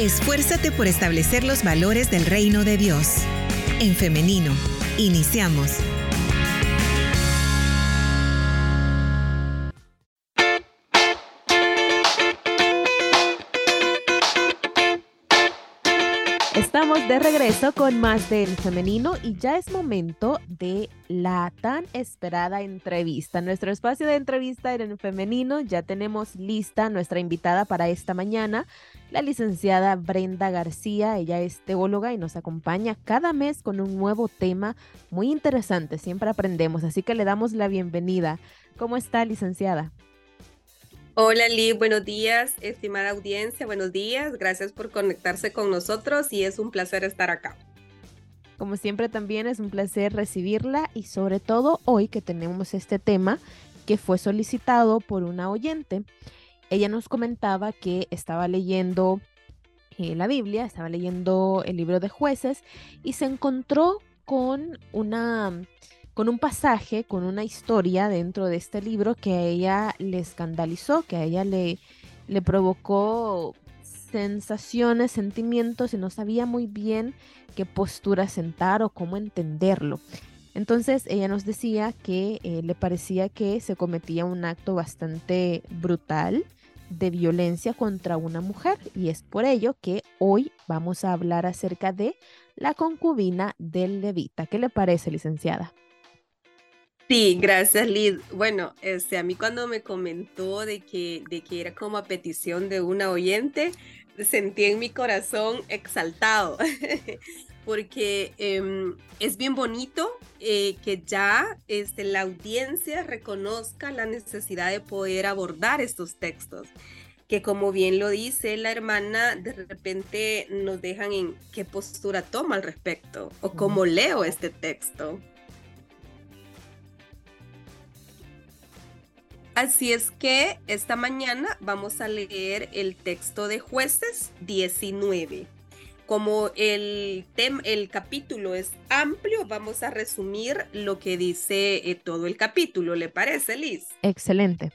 Esfuérzate por establecer los valores del reino de Dios. En femenino, iniciamos. Estamos de regreso con más del femenino y ya es momento de la tan esperada entrevista. Nuestro espacio de entrevista en femenino ya tenemos lista nuestra invitada para esta mañana, la licenciada Brenda García. Ella es teóloga y nos acompaña cada mes con un nuevo tema muy interesante. Siempre aprendemos, así que le damos la bienvenida. ¿Cómo está, licenciada? Hola Lee, buenos días, estimada audiencia, buenos días, gracias por conectarse con nosotros y es un placer estar acá. Como siempre también es un placer recibirla y sobre todo hoy que tenemos este tema que fue solicitado por una oyente. Ella nos comentaba que estaba leyendo eh, la Biblia, estaba leyendo el libro de jueces y se encontró con una con un pasaje, con una historia dentro de este libro que a ella le escandalizó, que a ella le, le provocó sensaciones, sentimientos y no sabía muy bien qué postura sentar o cómo entenderlo. Entonces ella nos decía que eh, le parecía que se cometía un acto bastante brutal de violencia contra una mujer y es por ello que hoy vamos a hablar acerca de la concubina del levita. ¿Qué le parece, licenciada? Sí, gracias Liz. Bueno, este, a mí cuando me comentó de que, de que era como a petición de una oyente, sentí en mi corazón exaltado, porque em, es bien bonito eh, que ya este, la audiencia reconozca la necesidad de poder abordar estos textos que como bien lo dice la hermana, de repente nos dejan en qué postura toma al respecto o cómo leo este texto. Así es que esta mañana vamos a leer el texto de jueces 19. Como el, el capítulo es amplio, vamos a resumir lo que dice eh, todo el capítulo. ¿Le parece, Liz? Excelente.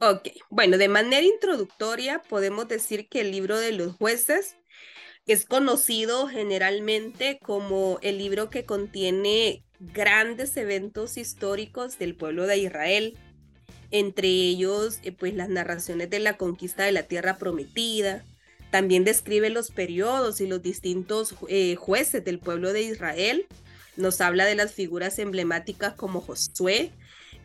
Ok, bueno, de manera introductoria podemos decir que el libro de los jueces es conocido generalmente como el libro que contiene grandes eventos históricos del pueblo de Israel entre ellos eh, pues las narraciones de la conquista de la tierra prometida. También describe los periodos y los distintos eh, jueces del pueblo de Israel. Nos habla de las figuras emblemáticas como Josué,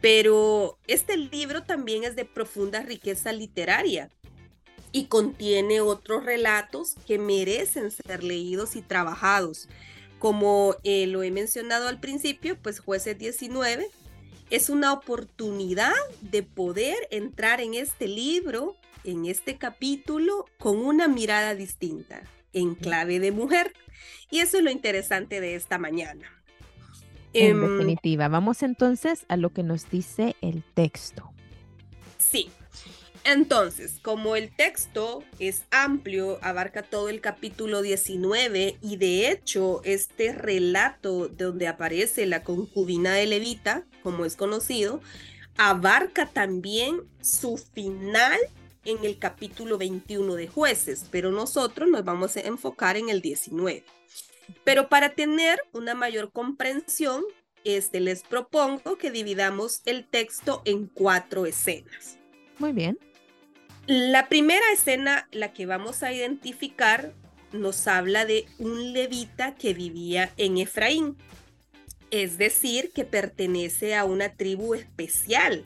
pero este libro también es de profunda riqueza literaria y contiene otros relatos que merecen ser leídos y trabajados. Como eh, lo he mencionado al principio, pues jueces 19 es una oportunidad de poder entrar en este libro, en este capítulo, con una mirada distinta, en clave de mujer. Y eso es lo interesante de esta mañana. En em, definitiva, vamos entonces a lo que nos dice el texto. Sí, entonces, como el texto es amplio, abarca todo el capítulo 19 y de hecho este relato donde aparece la concubina de Levita, como es conocido, abarca también su final en el capítulo 21 de jueces, pero nosotros nos vamos a enfocar en el 19. Pero para tener una mayor comprensión, este, les propongo que dividamos el texto en cuatro escenas. Muy bien. La primera escena, la que vamos a identificar, nos habla de un levita que vivía en Efraín, es decir, que pertenece a una tribu especial,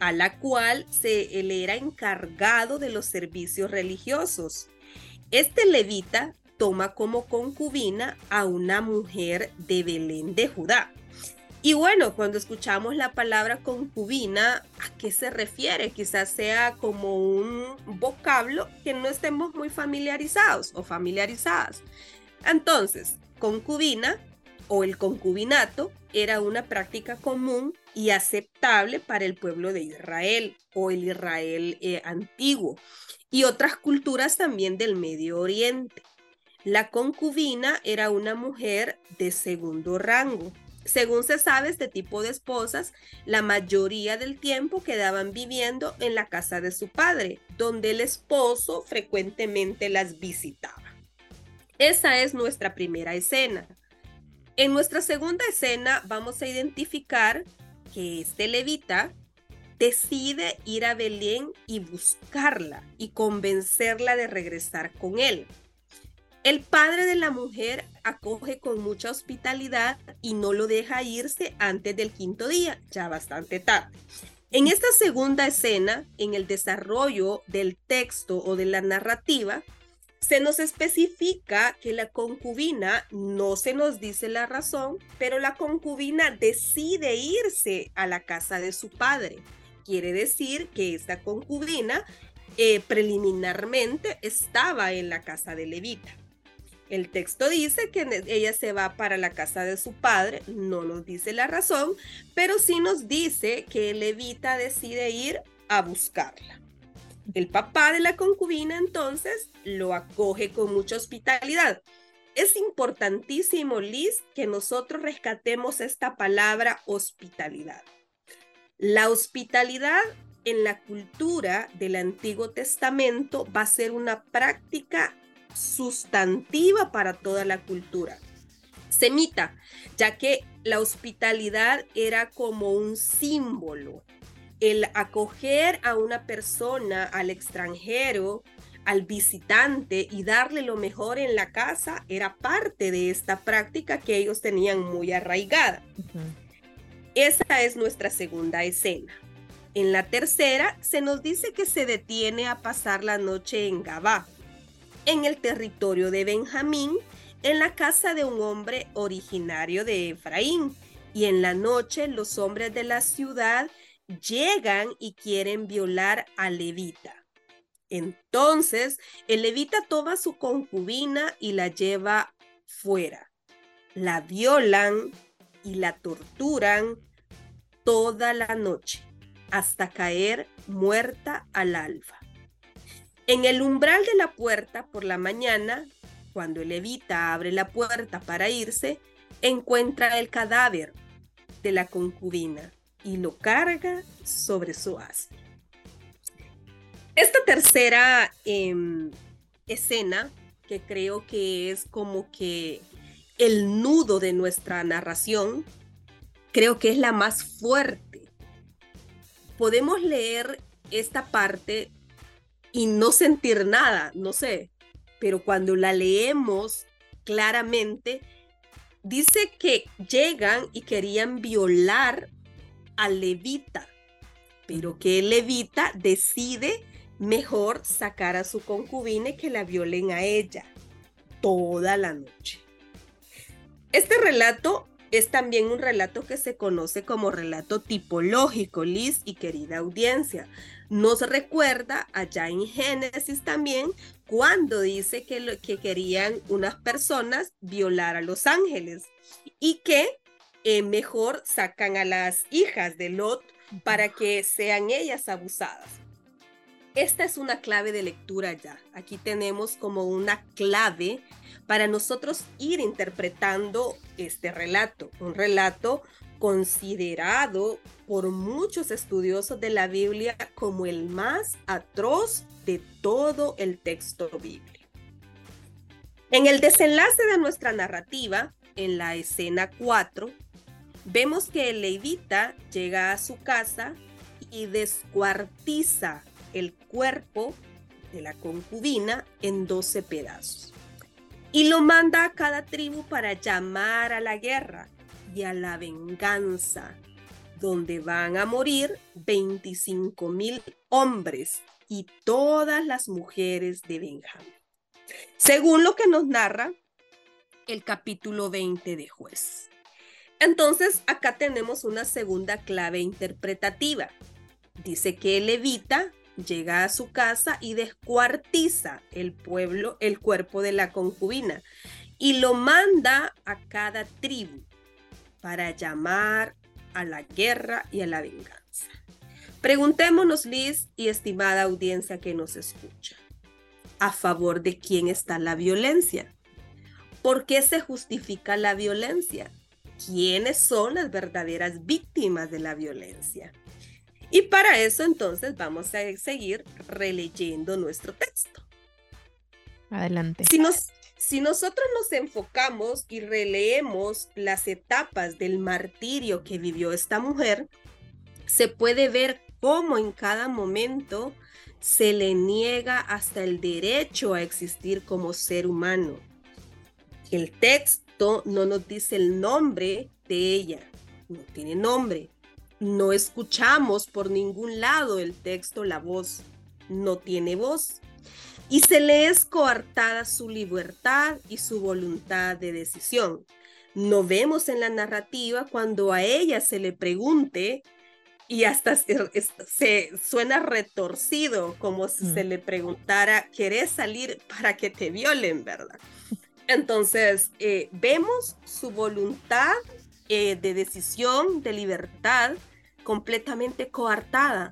a la cual se, él era encargado de los servicios religiosos. Este levita toma como concubina a una mujer de Belén de Judá. Y bueno, cuando escuchamos la palabra concubina, ¿a qué se refiere? Quizás sea como un vocablo que no estemos muy familiarizados o familiarizadas. Entonces, concubina o el concubinato era una práctica común y aceptable para el pueblo de Israel o el Israel eh, antiguo y otras culturas también del Medio Oriente. La concubina era una mujer de segundo rango Según se sabe, este tipo de esposas, la mayoría del tiempo quedaban viviendo en la casa de su padre, donde el esposo frecuentemente las visitaba. Esa es nuestra primera escena. En nuestra segunda escena vamos a identificar que este levita decide ir a Belén y buscarla y convencerla de regresar con él. El padre de la mujer acoge con mucha hospitalidad y no lo deja irse antes del quinto día, ya bastante tarde. En esta segunda escena, en el desarrollo del texto o de la narrativa, se nos especifica que la concubina, no se nos dice la razón, pero la concubina decide irse a la casa de su padre. Quiere decir que esta concubina eh, preliminarmente estaba en la casa de Levita. El texto dice que ella se va para la casa de su padre, no nos dice la razón, pero sí nos dice que Levita decide ir a buscarla. El papá de la concubina entonces lo acoge con mucha hospitalidad. Es importantísimo, Liz, que nosotros rescatemos esta palabra hospitalidad. La hospitalidad en la cultura del Antiguo Testamento va a ser una práctica sustantiva para toda la cultura semita, ya que la hospitalidad era como un símbolo el acoger a una persona, al extranjero, al visitante y darle lo mejor en la casa era parte de esta práctica que ellos tenían muy arraigada. Esa es nuestra segunda escena. En la tercera se nos dice que se detiene a pasar la noche en Gabá, en el territorio de Benjamín, en la casa de un hombre originario de Efraín. Y en la noche los hombres de la ciudad llegan y quieren violar a Levita. Entonces, el levita toma su concubina y la lleva fuera. La violan y la torturan toda la noche hasta caer muerta al alba. En el umbral de la puerta por la mañana, cuando el levita abre la puerta para irse, encuentra el cadáver de la concubina y lo carga sobre su asno. Esta tercera em, escena, que creo que es como que el nudo de nuestra narración, creo que es la más fuerte. Podemos leer esta parte y no sentir nada, no sé, pero cuando la leemos claramente, dice que llegan y querían violar levita, pero que el levita decide mejor sacar a su concubina que la violen a ella toda la noche. Este relato es también un relato que se conoce como relato tipológico, Liz y querida audiencia. Nos recuerda allá en Génesis también cuando dice que, que querían unas personas violar a los ángeles y que eh, mejor sacan a las hijas de Lot para que sean ellas abusadas. Esta es una clave de lectura ya. Aquí tenemos como una clave para nosotros ir interpretando este relato, un relato considerado por muchos estudiosos de la Biblia como el más atroz de todo el texto bíblico. En el desenlace de nuestra narrativa, en la escena 4, Vemos que el llega a su casa y descuartiza el cuerpo de la concubina en 12 pedazos. Y lo manda a cada tribu para llamar a la guerra y a la venganza, donde van a morir 25 mil hombres y todas las mujeres de Benjamín. Según lo que nos narra el capítulo 20 de Juez. Entonces, acá tenemos una segunda clave interpretativa. Dice que levita llega a su casa y descuartiza el pueblo, el cuerpo de la concubina y lo manda a cada tribu para llamar a la guerra y a la venganza. Preguntémonos, Liz y estimada audiencia que nos escucha, ¿a favor de quién está la violencia? ¿Por qué se justifica la violencia? Quiénes son las verdaderas víctimas de la violencia. Y para eso entonces vamos a seguir releyendo nuestro texto. Adelante. Si, nos, si nosotros nos enfocamos y releemos las etapas del martirio que vivió esta mujer, se puede ver cómo en cada momento se le niega hasta el derecho a existir como ser humano. El texto no nos dice el nombre de ella, no tiene nombre. No escuchamos por ningún lado el texto, la voz, no tiene voz y se le es coartada su libertad y su voluntad de decisión. No vemos en la narrativa cuando a ella se le pregunte y hasta se, suena retorcido como si se mm. le preguntara, ¿querés salir para que te violen, verdad? Entonces, eh, vemos su voluntad eh, de decisión, de libertad, completamente coartada,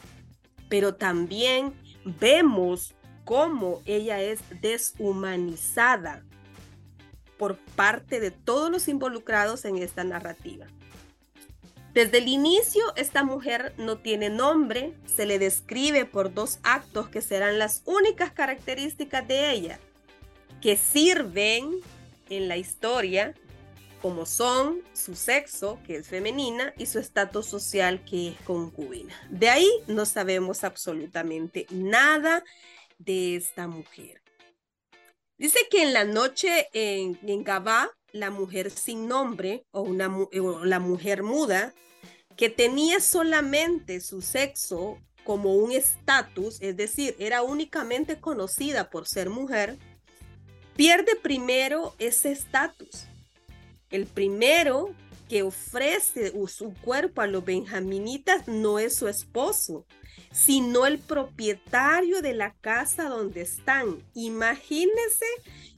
pero también vemos cómo ella es deshumanizada por parte de todos los involucrados en esta narrativa. Desde el inicio, esta mujer no tiene nombre, se le describe por dos actos que serán las únicas características de ella, que sirven en la historia como son su sexo, que es femenina, y su estatus social, que es concubina. De ahí no sabemos absolutamente nada de esta mujer. Dice que en la noche en, Gabá, la mujer sin nombre o, una, o la mujer muda, que tenía solamente su sexo como un estatus, es decir, era únicamente conocida por ser mujer, pierde primero ese estatus. El primero que ofrece su cuerpo a los benjaminitas no es su esposo, sino el propietario de la casa donde están. Imagínense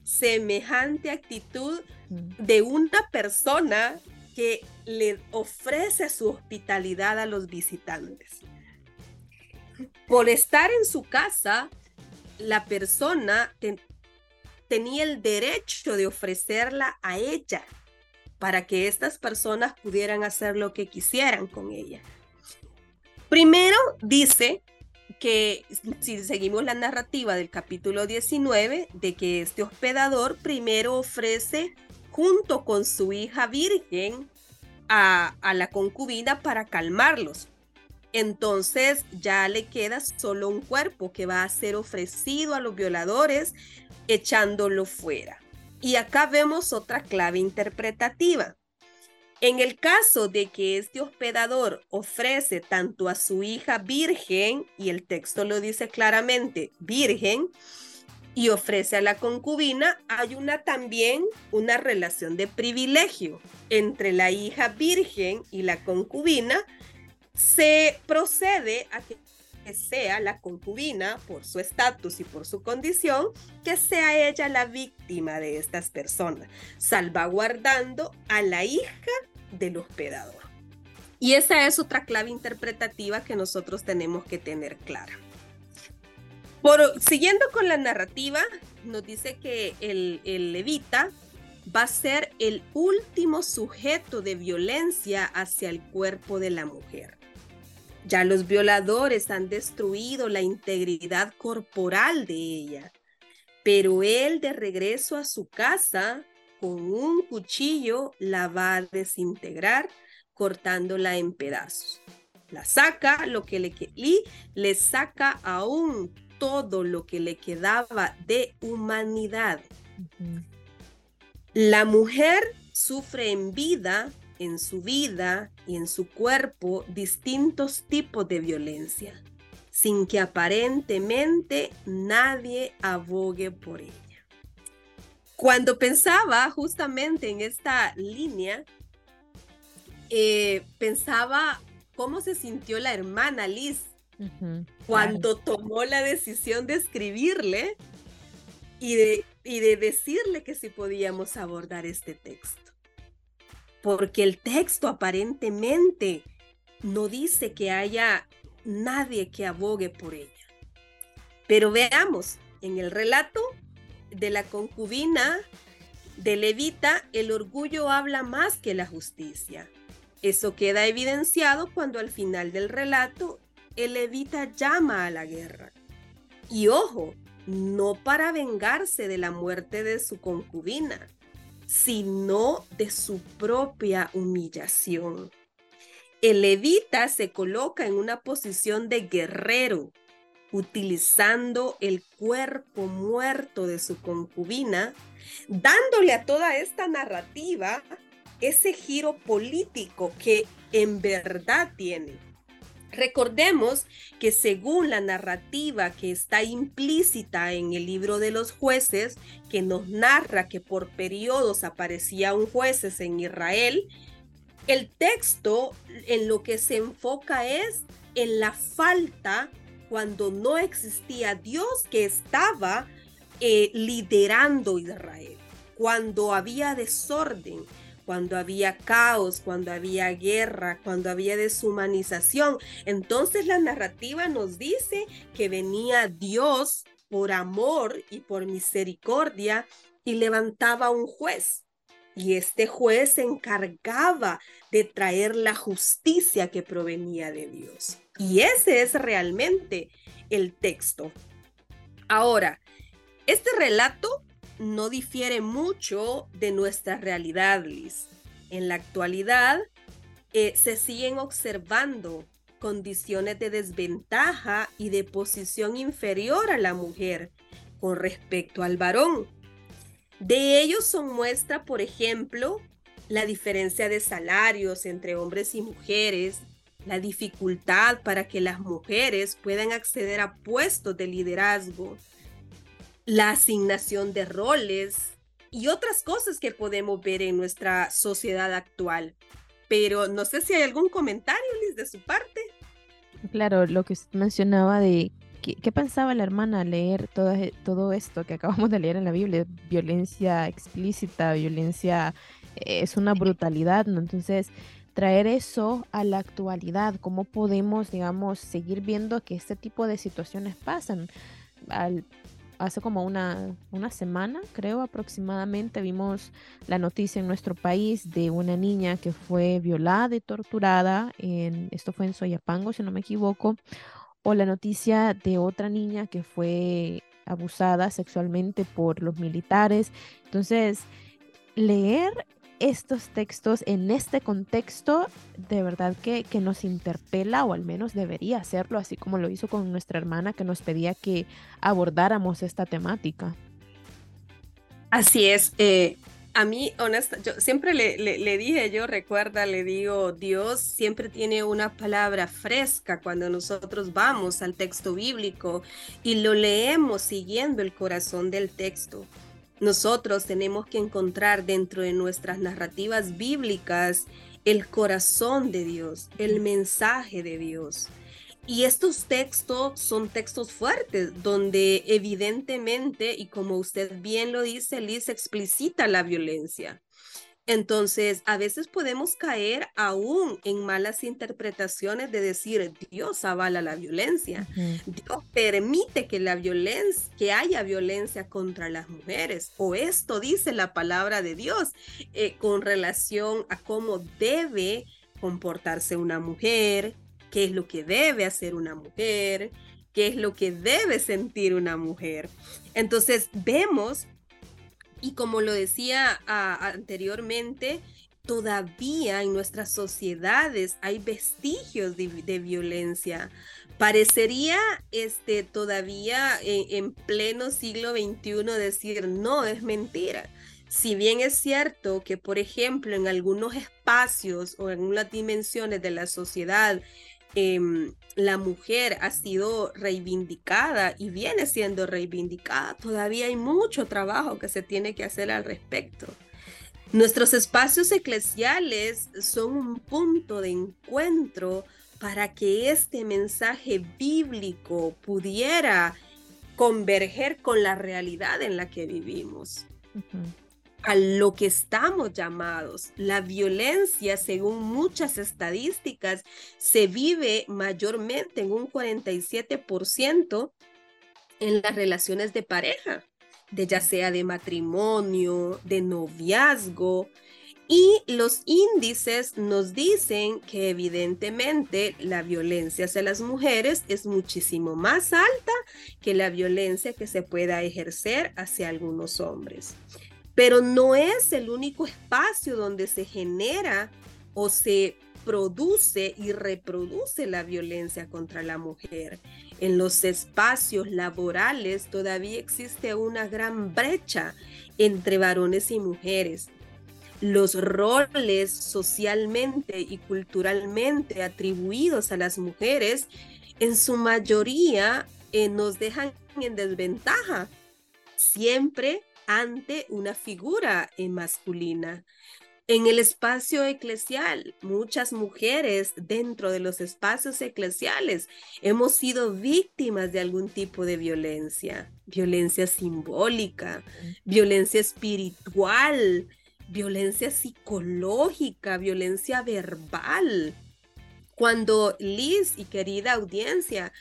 semejante actitud de una persona que le ofrece su hospitalidad a los visitantes. Por estar en su casa, la persona tenía el derecho de ofrecerla a ella para que estas personas pudieran hacer lo que quisieran con ella. Primero dice que si seguimos la narrativa del capítulo 19, de que este hospedador primero ofrece junto con su hija virgen a, a, la concubina para calmarlos. Entonces ya le queda solo un cuerpo que va a ser ofrecido a los violadores echándolo fuera. Y acá vemos otra clave interpretativa. En el caso de que este hospedador ofrece tanto a su hija virgen, y el texto lo dice claramente, virgen, y ofrece a la concubina, hay una también una relación de privilegio entre la hija virgen y la concubina. Se procede a que sea la concubina, por su estatus y por su condición, que sea ella la víctima de estas personas, salvaguardando a la hija del hospedador. Y esa es otra clave interpretativa que nosotros tenemos que tener clara. Por, siguiendo con la narrativa, nos dice que el, el levita va a ser el último sujeto de violencia hacia el cuerpo de la mujer. Ya los violadores han destruido la integridad corporal de ella, pero él de regreso a su casa con un cuchillo la va a desintegrar cortándola en pedazos. La saca lo que le y le saca aún todo lo que le quedaba de humanidad. La mujer sufre en vida en su vida y en su cuerpo distintos tipos de violencia, sin que aparentemente nadie abogue por ella. Cuando pensaba justamente en esta línea, eh, pensaba cómo se sintió la hermana Liz cuando tomó la decisión de escribirle y de, y de decirle que si podíamos abordar este texto porque el texto aparentemente no dice que haya nadie que abogue por ella. Pero veamos, en el relato de la concubina, de Levita, el orgullo habla más que la justicia. Eso queda evidenciado cuando al final del relato el levita llama a la guerra. Y ojo, no para vengarse de la muerte de su concubina, sino de su propia humillación. El levita se coloca en una posición de guerrero, utilizando el cuerpo muerto de su concubina, dándole a toda esta narrativa ese giro político que en verdad tiene. Recordemos que según la narrativa que está implícita en el libro de los jueces, que nos narra que por periodos aparecían jueces en Israel, el texto en lo que se enfoca es en la falta cuando no existía Dios que estaba eh, liderando Israel, cuando había desorden, cuando había caos, cuando había guerra, cuando había deshumanización. Entonces la narrativa nos dice que venía Dios por amor y por misericordia y levantaba un juez. Y este juez se encargaba de traer la justicia que provenía de Dios. Y ese es realmente el texto. Ahora, este relato no difiere mucho de nuestra realidad, Liz. En la actualidad eh, se siguen observando condiciones de desventaja y de posición inferior a la mujer con respecto al varón. De ellos son muestra, por ejemplo, la diferencia de salarios entre hombres y mujeres, la dificultad para que las mujeres puedan acceder a puestos de liderazgo, la asignación de roles y otras cosas que podemos ver en nuestra sociedad actual. Pero no sé si hay algún comentario, Liz, de su parte. Claro, lo que usted mencionaba de qué, pensaba la hermana al leer todo, e, todo esto que acabamos de leer en la Biblia, violencia explícita, violencia eh, es una brutalidad, ¿no? Entonces, traer eso a la actualidad, cómo podemos, digamos, seguir viendo que este tipo de situaciones pasan. Al hace como una, una semana, creo aproximadamente, vimos la noticia en nuestro país de una niña que fue violada y torturada, en, esto fue en Soyapango, si no me equivoco, o la noticia de otra niña que fue abusada sexualmente por los militares. Entonces, leer estos textos en este contexto de verdad que, que, nos interpela o al menos debería hacerlo, así como lo hizo con nuestra hermana que nos pedía que abordáramos esta temática. Así es. Eh, a mí, honesta, yo siempre le, le, le, dije, yo recuerda, le digo, Dios siempre tiene una palabra fresca cuando nosotros vamos al texto bíblico y lo leemos siguiendo el corazón del texto. Nosotros tenemos que encontrar dentro de nuestras narrativas bíblicas el corazón de Dios, el mensaje de Dios. Y estos textos son textos fuertes, donde evidentemente, y como usted bien lo dice, Liz explicita la violencia. Entonces, a veces podemos caer aún en malas interpretaciones de decir Dios avala la violencia. Dios permite que la violencia, que haya violencia contra las mujeres. O esto dice la palabra de Dios eh, con relación a cómo debe comportarse una mujer, qué es lo que debe hacer una mujer, qué es lo que debe sentir una mujer. Entonces, vemos y como lo decía anteriormente, todavía en nuestras sociedades hay vestigios de, violencia. Parecería este, todavía en, pleno siglo XXI decir, no, es mentira. Si bien es cierto que, por ejemplo, en algunos espacios o en algunas dimensiones de la sociedad Em, la mujer ha sido reivindicada y viene siendo reivindicada. Todavía hay mucho trabajo que se tiene que hacer al respecto. Nuestros espacios eclesiales son un punto de encuentro para que este mensaje bíblico pudiera converger con la realidad en la que vivimos a lo que estamos llamados. La violencia, según muchas estadísticas, se vive mayormente en un 47% en las relaciones de pareja. de ya sea de matrimonio, de noviazgo, y los índices nos dicen que evidentemente la violencia hacia las mujeres es muchísimo más alta que la violencia que se pueda ejercer hacia algunos hombres. Pero no es el único espacio donde se genera o se produce y reproduce la violencia contra la mujer. En los espacios laborales todavía existe una gran brecha entre varones y mujeres los roles socialmente y culturalmente atribuidos a las mujeres, en su mayoría eh, nos dejan en desventaja, siempre ante una figura eh, masculina. En el espacio eclesial, muchas mujeres dentro de los espacios eclesiales hemos sido víctimas de algún tipo de violencia, violencia simbólica, violencia espiritual, violencia psicológica, violencia verbal. Cuando Liz y querida audiencia,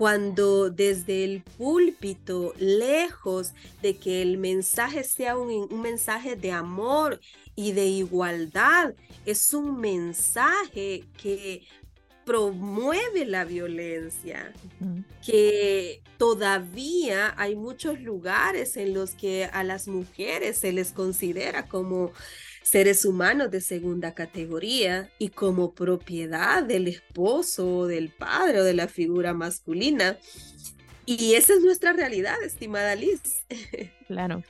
cuando desde el púlpito, lejos de que el mensaje sea un, mensaje de amor y de igualdad, es un mensaje que promueve la violencia, que todavía hay muchos lugares en los que a las mujeres se les considera como seres humanos de segunda categoría y como propiedad del esposo, del padre o de la figura masculina. Y esa es nuestra realidad, estimada Liz. Claro.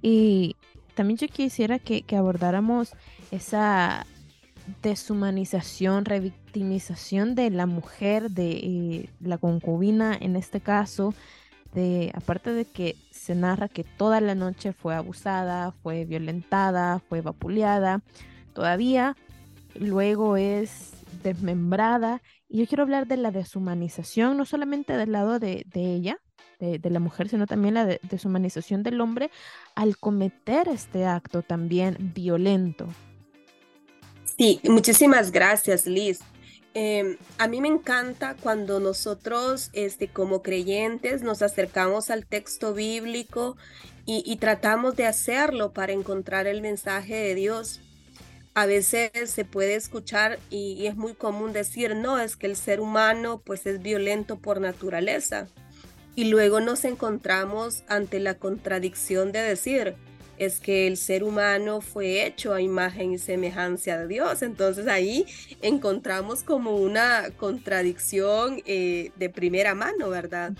Y también yo quisiera que, que abordáramos esa deshumanización, revictimización de la mujer, de eh, la concubina en este caso, de aparte de que se narra que toda la noche fue abusada, fue violentada, fue vapuleada, todavía luego es desmembrada. Y yo quiero hablar de la deshumanización, no solamente del lado de, ella, de, la mujer, sino también la deshumanización del hombre al cometer este acto también violento. Sí, muchísimas gracias, Liz. Em, a mí me encanta cuando nosotros, este, como creyentes, nos acercamos al texto bíblico y, tratamos de hacerlo para encontrar el mensaje de Dios. A veces se puede escuchar y, y, es muy común decir, no, es que el ser humano pues es violento por naturaleza. Y luego nos encontramos ante la contradicción de decir, es que el ser humano fue hecho a imagen y semejanza de Dios. Entonces ahí encontramos como una contradicción eh, de primera mano, ¿verdad?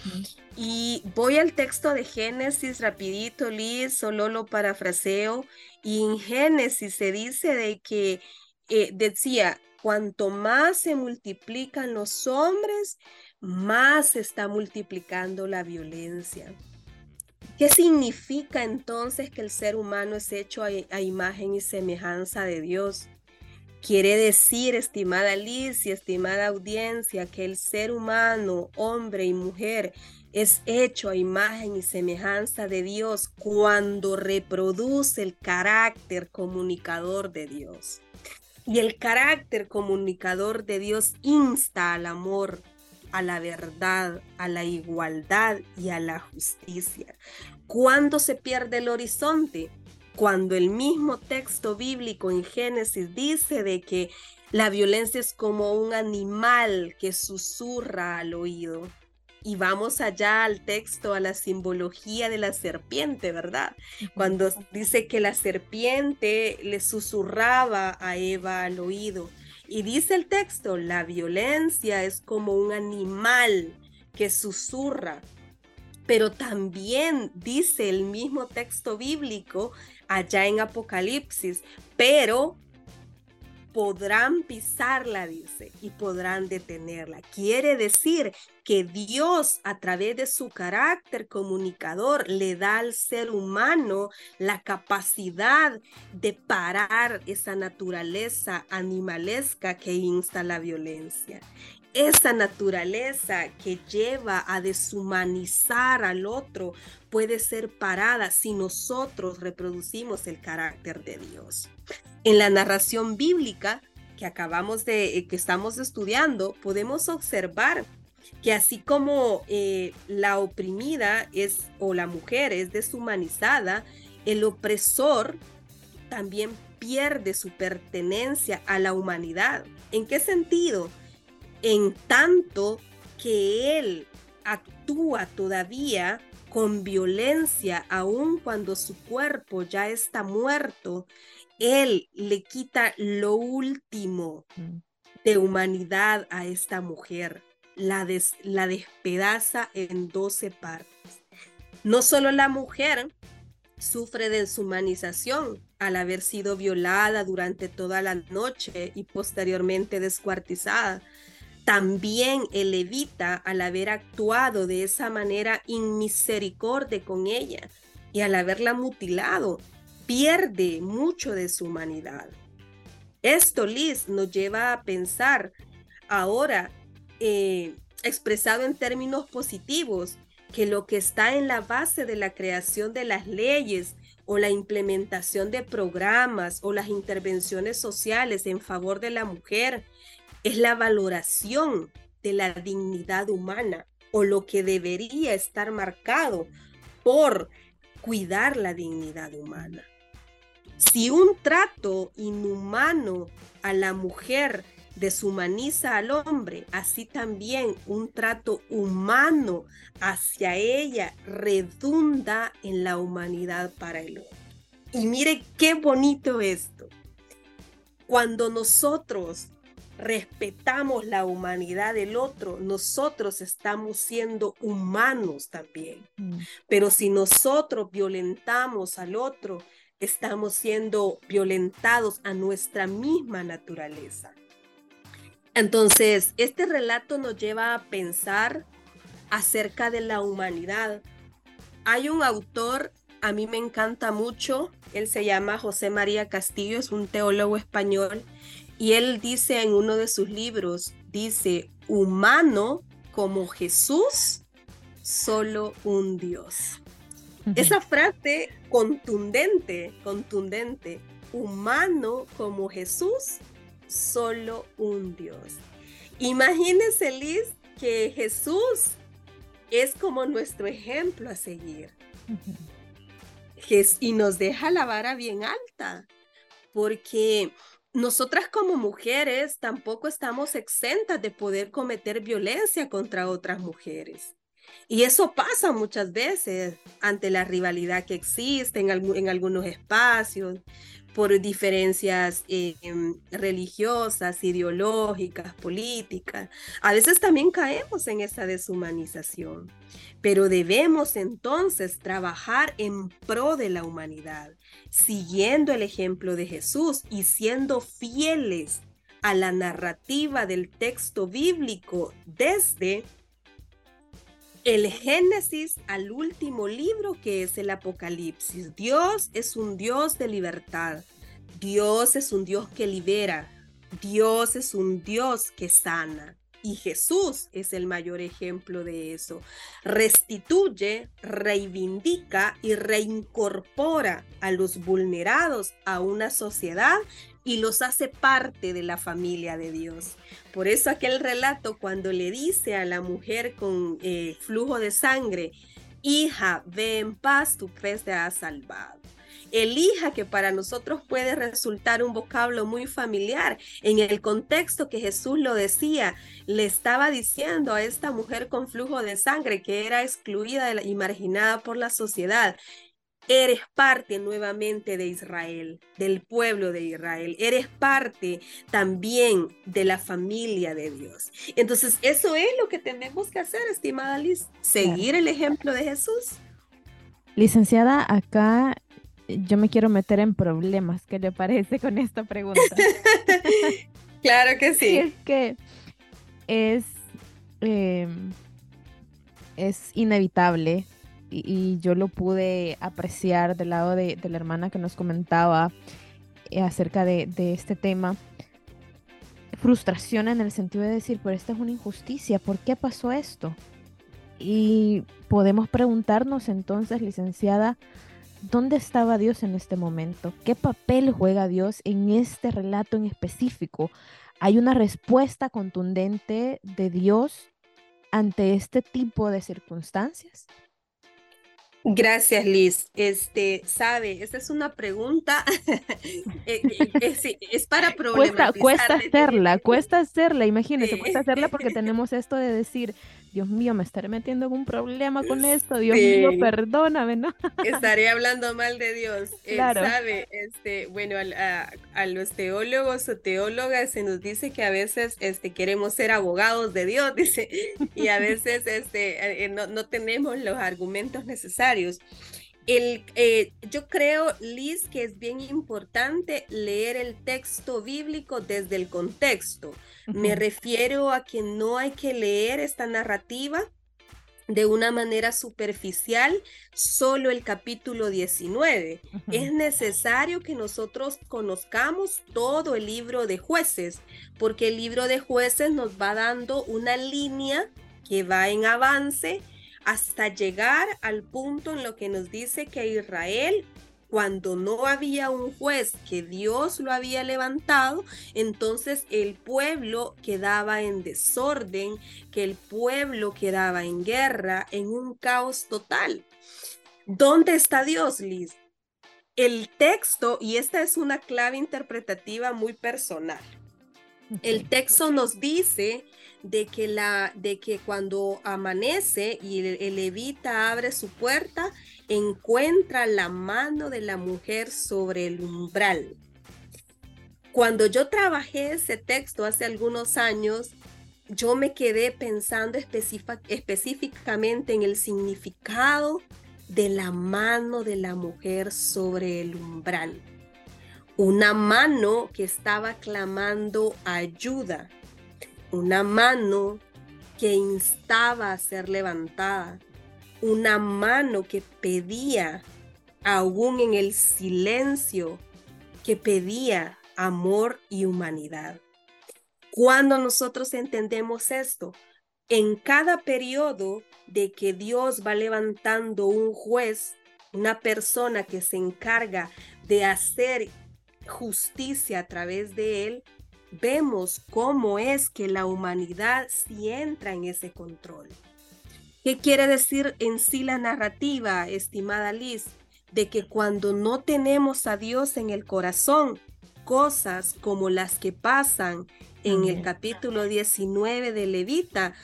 Y voy al texto de Génesis rapidito, Liz, solo lo parafraseo. Y en Génesis se dice de que eh, decía, cuanto más se multiplican los hombres, más se está multiplicando la violencia. ¿Qué significa entonces que el ser humano es hecho a, imagen y semejanza de Dios? Quiere decir, estimada Liz y estimada audiencia, que el ser humano, hombre y mujer, es hecho a imagen y semejanza de Dios cuando reproduce el carácter comunicador de Dios. Y el carácter comunicador de Dios insta al amor, a la verdad, a la igualdad y a la justicia. ¿Cuándo se pierde el horizonte? Cuando el mismo texto bíblico en Génesis dice de que la violencia es como un animal que susurra al oído. Y vamos allá al texto, a la simbología de la serpiente, ¿verdad? Cuando dice que la serpiente le susurraba a Eva al oído. Y dice el texto, la violencia es como un animal que susurra. Pero también dice el mismo texto bíblico allá en Apocalipsis, pero podrán pisarla, dice, y podrán detenerla. Quiere decir que Dios, a través de su carácter comunicador, le da al ser humano la capacidad de parar esa naturaleza animalesca que insta la violencia esa naturaleza que lleva a deshumanizar al otro puede ser parada si nosotros reproducimos el carácter de Dios. En la narración bíblica que acabamos de, eh, que estamos estudiando, podemos observar que así como eh, la oprimida es o la mujer es deshumanizada, el opresor también pierde su pertenencia a la humanidad. ¿En qué sentido? En tanto que él actúa todavía con violencia, aun cuando su cuerpo ya está muerto, él le quita lo último mm. de humanidad a esta mujer, la, la despedaza en doce partes. No solo la mujer sufre deshumanización al haber sido violada durante toda la noche y posteriormente descuartizada, también el levita, al haber actuado de esa manera inmisericordia con ella y al haberla mutilado, pierde mucho de su humanidad. Esto, Liz, nos lleva a pensar ahora, eh, expresado en términos positivos, que lo que está en la base de la creación de las leyes o la implementación de programas o las intervenciones sociales en favor de la mujer es la valoración de la dignidad humana o lo que debería estar marcado por cuidar la dignidad humana. Si un trato inhumano a la mujer deshumaniza al hombre, así también un trato humano hacia ella redunda en la humanidad para el hombre. Y mire qué bonito esto. Cuando nosotros respetamos la humanidad del otro, nosotros estamos siendo humanos también. Mm. Pero si nosotros violentamos al otro, estamos siendo violentados a nuestra misma naturaleza. Entonces, este relato nos lleva a pensar acerca de la humanidad. Hay un autor, a mí me encanta mucho, él se llama José María Castillo, es un teólogo español, y él dice en uno de sus libros, dice, humano como Jesús, solo un Dios. Esa frase contundente, contundente, humano como Jesús, solo un Dios. Imagínense, Liz, que Jesús es como nuestro ejemplo a seguir. Y nos deja la vara bien alta, porque nosotras como mujeres tampoco estamos exentas de poder cometer violencia contra otras mujeres. Y eso pasa muchas veces ante la rivalidad que existe en, algunos espacios, por diferencias em, religiosas, ideológicas, políticas. A veces también caemos en esa deshumanización, pero debemos entonces trabajar en pro de la humanidad, siguiendo el ejemplo de Jesús y siendo fieles a la narrativa del texto bíblico desde el Génesis al último libro que es el Apocalipsis. Dios es un Dios de libertad. Dios es un Dios que libera. Dios es un Dios que sana. Y Jesús es el mayor ejemplo de eso. Restituye, reivindica y reincorpora a los vulnerados a una sociedad y los hace parte de la familia de Dios. Por eso aquel relato cuando le dice a la mujer con eh, flujo de sangre, hija, ve en paz, tu fe te ha salvado. Elija que para nosotros puede resultar un vocablo muy familiar. En el contexto que Jesús lo decía, le estaba diciendo a esta mujer con flujo de sangre que era excluida y marginada por la sociedad Eres parte nuevamente de Israel, del pueblo de Israel. Eres parte también de la familia de Dios. Entonces, eso es lo que tenemos que hacer, estimada Liz, seguir el ejemplo de Jesús. Licenciada, acá yo me quiero meter en problemas. ¿Qué le parece con esta pregunta? claro que sí. es que es, em, es inevitable y, yo lo pude apreciar del lado de, la hermana que nos comentaba eh, acerca de, este tema. Frustración en el sentido de decir, pero esta es una injusticia, ¿por qué pasó esto? Y podemos preguntarnos entonces, licenciada, ¿dónde estaba Dios en este momento? ¿Qué papel juega Dios en este relato en específico? ¿Hay una respuesta contundente de Dios ante este tipo de circunstancias? Gracias, Liz. Este, sabe, esta es una pregunta, eh, eh, es, para problematizar. Cuesta, cuesta hacerla, cuesta hacerla, imagínese, cuesta hacerla porque tenemos esto de decir, Dios mío, me estaré metiendo en un problema con esto, Dios mío, perdóname, ¿no? Estaré hablando mal de Dios. Claro. sabe, este, bueno, a, los teólogos o teólogas se nos dice que a veces este, queremos ser abogados de Dios, dice, y a veces este, eh, no, no tenemos los argumentos necesarios. El, eh, yo creo, Liz, que es bien importante leer el texto bíblico desde el contexto. Me refiero a que no hay que leer esta narrativa de una manera superficial solo el capítulo 19. Es necesario que nosotros conozcamos todo el libro de jueces, porque el libro de jueces nos va dando una línea que va en avance hasta llegar al punto en lo que nos dice que Israel cuando no había un juez que Dios lo había levantado, entonces el pueblo quedaba en desorden, que el pueblo quedaba en guerra, en un caos total. ¿Dónde está Dios, Liz? El texto, y esta es una clave interpretativa muy personal, el texto nos dice de que, la, de que cuando amanece y el, levita abre su puerta, encuentra la mano de la mujer sobre el umbral. Cuando yo trabajé ese texto hace algunos años, yo me quedé pensando específicamente en el significado de la mano de la mujer sobre el umbral. Una mano que estaba clamando ayuda una mano que instaba a ser levantada, una mano que pedía, aún en el silencio, que pedía amor y humanidad. Cuando nosotros entendemos esto, en cada periodo de que Dios va levantando un juez, una persona que se encarga de hacer justicia a través de él, vemos cómo es que la humanidad sí entra en ese control. ¿Qué quiere decir en sí la narrativa, estimada Liz? De que cuando no tenemos a Dios en el corazón, cosas como las que pasan en el capítulo 19 de Levita,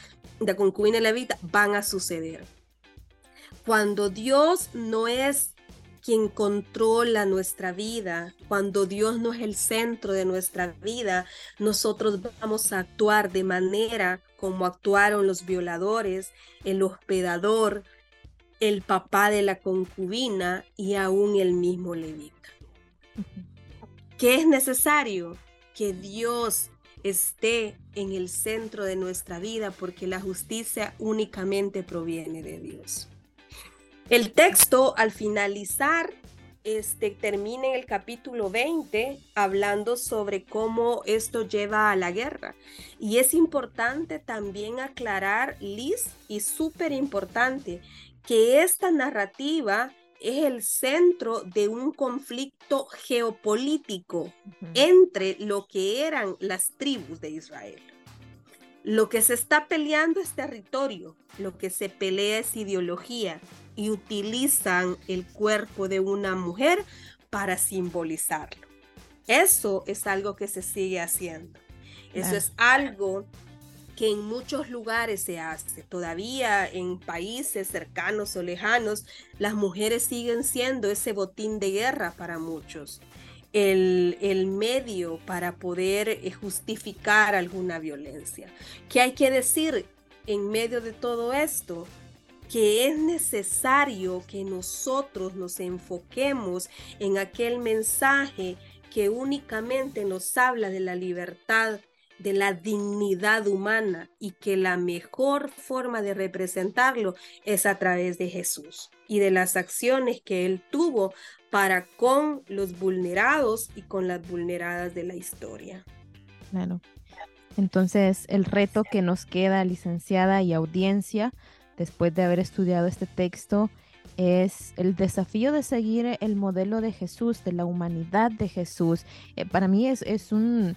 de concubina Levita, van a suceder. Cuando Dios no es quien controla nuestra vida, cuando Dios no es el centro de nuestra vida, nosotros vamos a actuar de manera como actuaron los violadores, el hospedador, el papá de la concubina y aún el mismo levita. ¿Qué es necesario? Que Dios esté en el centro de nuestra vida porque la justicia únicamente proviene de Dios. El texto al finalizar este, termina en el capítulo 20 hablando sobre cómo esto lleva a la guerra. Y es importante también aclarar, Liz, y súper importante, que esta narrativa es el centro de un conflicto geopolítico entre lo que eran las tribus de Israel. Lo que se está peleando es territorio, lo que se pelea es ideología, y utilizan el cuerpo de una mujer para simbolizarlo. Eso es algo que se sigue haciendo. Eso es algo que en muchos lugares se hace. Todavía en países cercanos o lejanos, las mujeres siguen siendo ese botín de guerra para muchos. El, el, medio para poder eh, justificar alguna violencia. ¿Qué hay que decir en medio de todo esto? Que es necesario que nosotros nos enfoquemos en aquel mensaje que únicamente nos habla de la libertad, de la dignidad humana y que la mejor forma de representarlo es a través de Jesús y de las acciones que él tuvo para con los vulnerados y con las vulneradas de la historia. Claro. Entonces, el reto que nos queda, licenciada y audiencia, después de haber estudiado este texto es el desafío de seguir el modelo de Jesús, de la humanidad de Jesús. Eh, para mí es, es, un,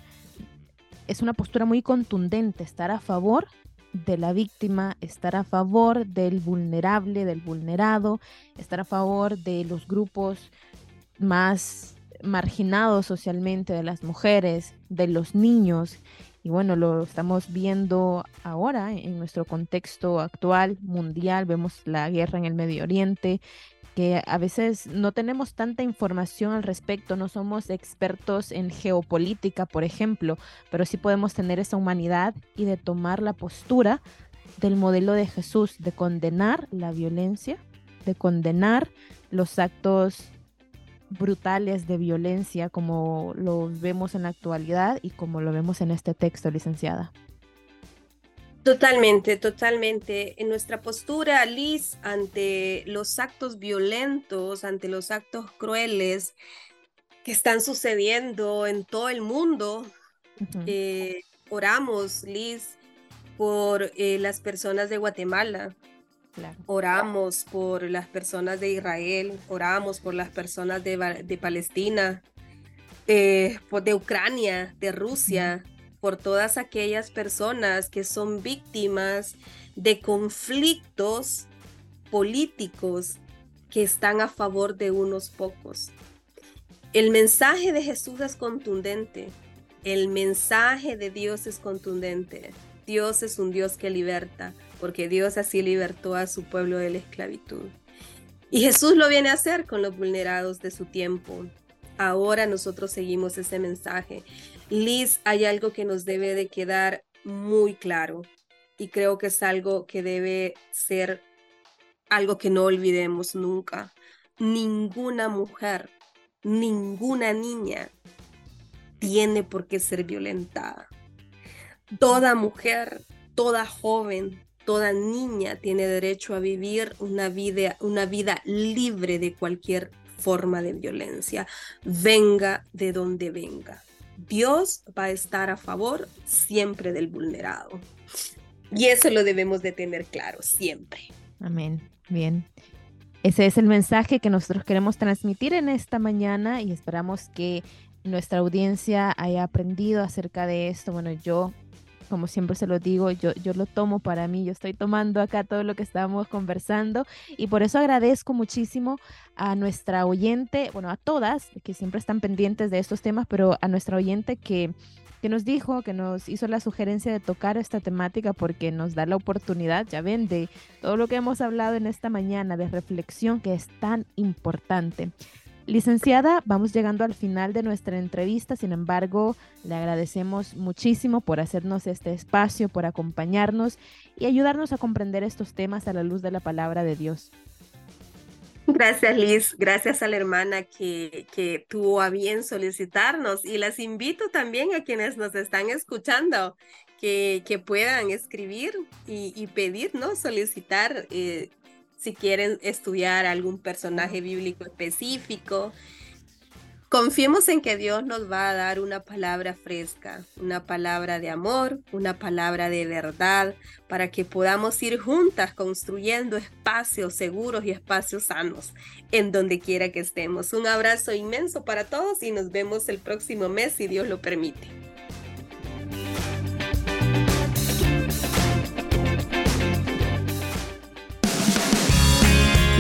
es una postura muy contundente estar a favor de la víctima, estar a favor del vulnerable, del vulnerado, estar a favor de los grupos más marginados socialmente, de las mujeres, de los niños. Y bueno, lo estamos viendo ahora en nuestro contexto actual, mundial. Vemos la guerra en el Medio Oriente, que a veces no tenemos tanta información al respecto, no somos expertos en geopolítica, por ejemplo, pero sí podemos tener esa humanidad y de tomar la postura del modelo de Jesús, de condenar la violencia, de condenar los actos brutales de violencia como lo vemos en la actualidad y como lo vemos en este texto, licenciada. Totalmente, totalmente. En nuestra postura, Liz, ante los actos violentos, ante los actos crueles que están sucediendo en todo el mundo, eh, oramos, Liz, por eh, las personas de Guatemala. Oramos por las personas de Israel, oramos por las personas de, Palestina, eh, de Ucrania, de Rusia por todas aquellas personas que son víctimas de conflictos políticos que están a favor de unos pocos. El mensaje de Jesús es contundente. El mensaje de Dios es contundente. Dios es un Dios que liberta, porque Dios así libertó a su pueblo de la esclavitud. Y Jesús lo viene a hacer con los vulnerados de su tiempo. Ahora nosotros seguimos ese mensaje. Liz, hay algo que nos debe de quedar muy claro y creo que es algo que debe ser algo que no olvidemos nunca. Ninguna mujer, ninguna niña tiene por qué ser violentada. Toda mujer, toda joven, toda niña tiene derecho a vivir una vida, una vida libre de cualquier forma de violencia, venga de donde venga. Dios va a estar a favor siempre del vulnerado. Y eso lo debemos de tener claro siempre. Amén. Bien. Ese es el mensaje que nosotros queremos transmitir en esta mañana y esperamos que nuestra audiencia haya aprendido acerca de esto. Bueno, yo como siempre se lo digo, yo, yo lo tomo para mí, yo estoy tomando acá todo lo que estamos conversando y por eso agradezco muchísimo a nuestra oyente, bueno, a todas que siempre están pendientes de estos temas, pero a nuestra oyente que que nos dijo, que nos hizo la sugerencia de tocar esta temática porque nos da la oportunidad, ya ven, de todo lo que hemos hablado en esta mañana de reflexión que es tan importante. Licenciada, vamos llegando al final de nuestra entrevista, sin embargo, le agradecemos muchísimo por hacernos este espacio, por acompañarnos y ayudarnos a comprender estos temas a la luz de la palabra de Dios. Gracias Liz, gracias a la hermana que, tuvo a bien solicitarnos y las invito también a quienes nos están escuchando que, que puedan escribir y, pedir, ¿no? Solicitar eh, si quieren estudiar algún personaje bíblico específico. Confiemos en que Dios nos va a dar una palabra fresca, una palabra de amor, una palabra de verdad, para que podamos ir juntas construyendo espacios seguros y espacios sanos en donde quiera que estemos. Un abrazo inmenso para todos y nos vemos el próximo mes si Dios lo permite.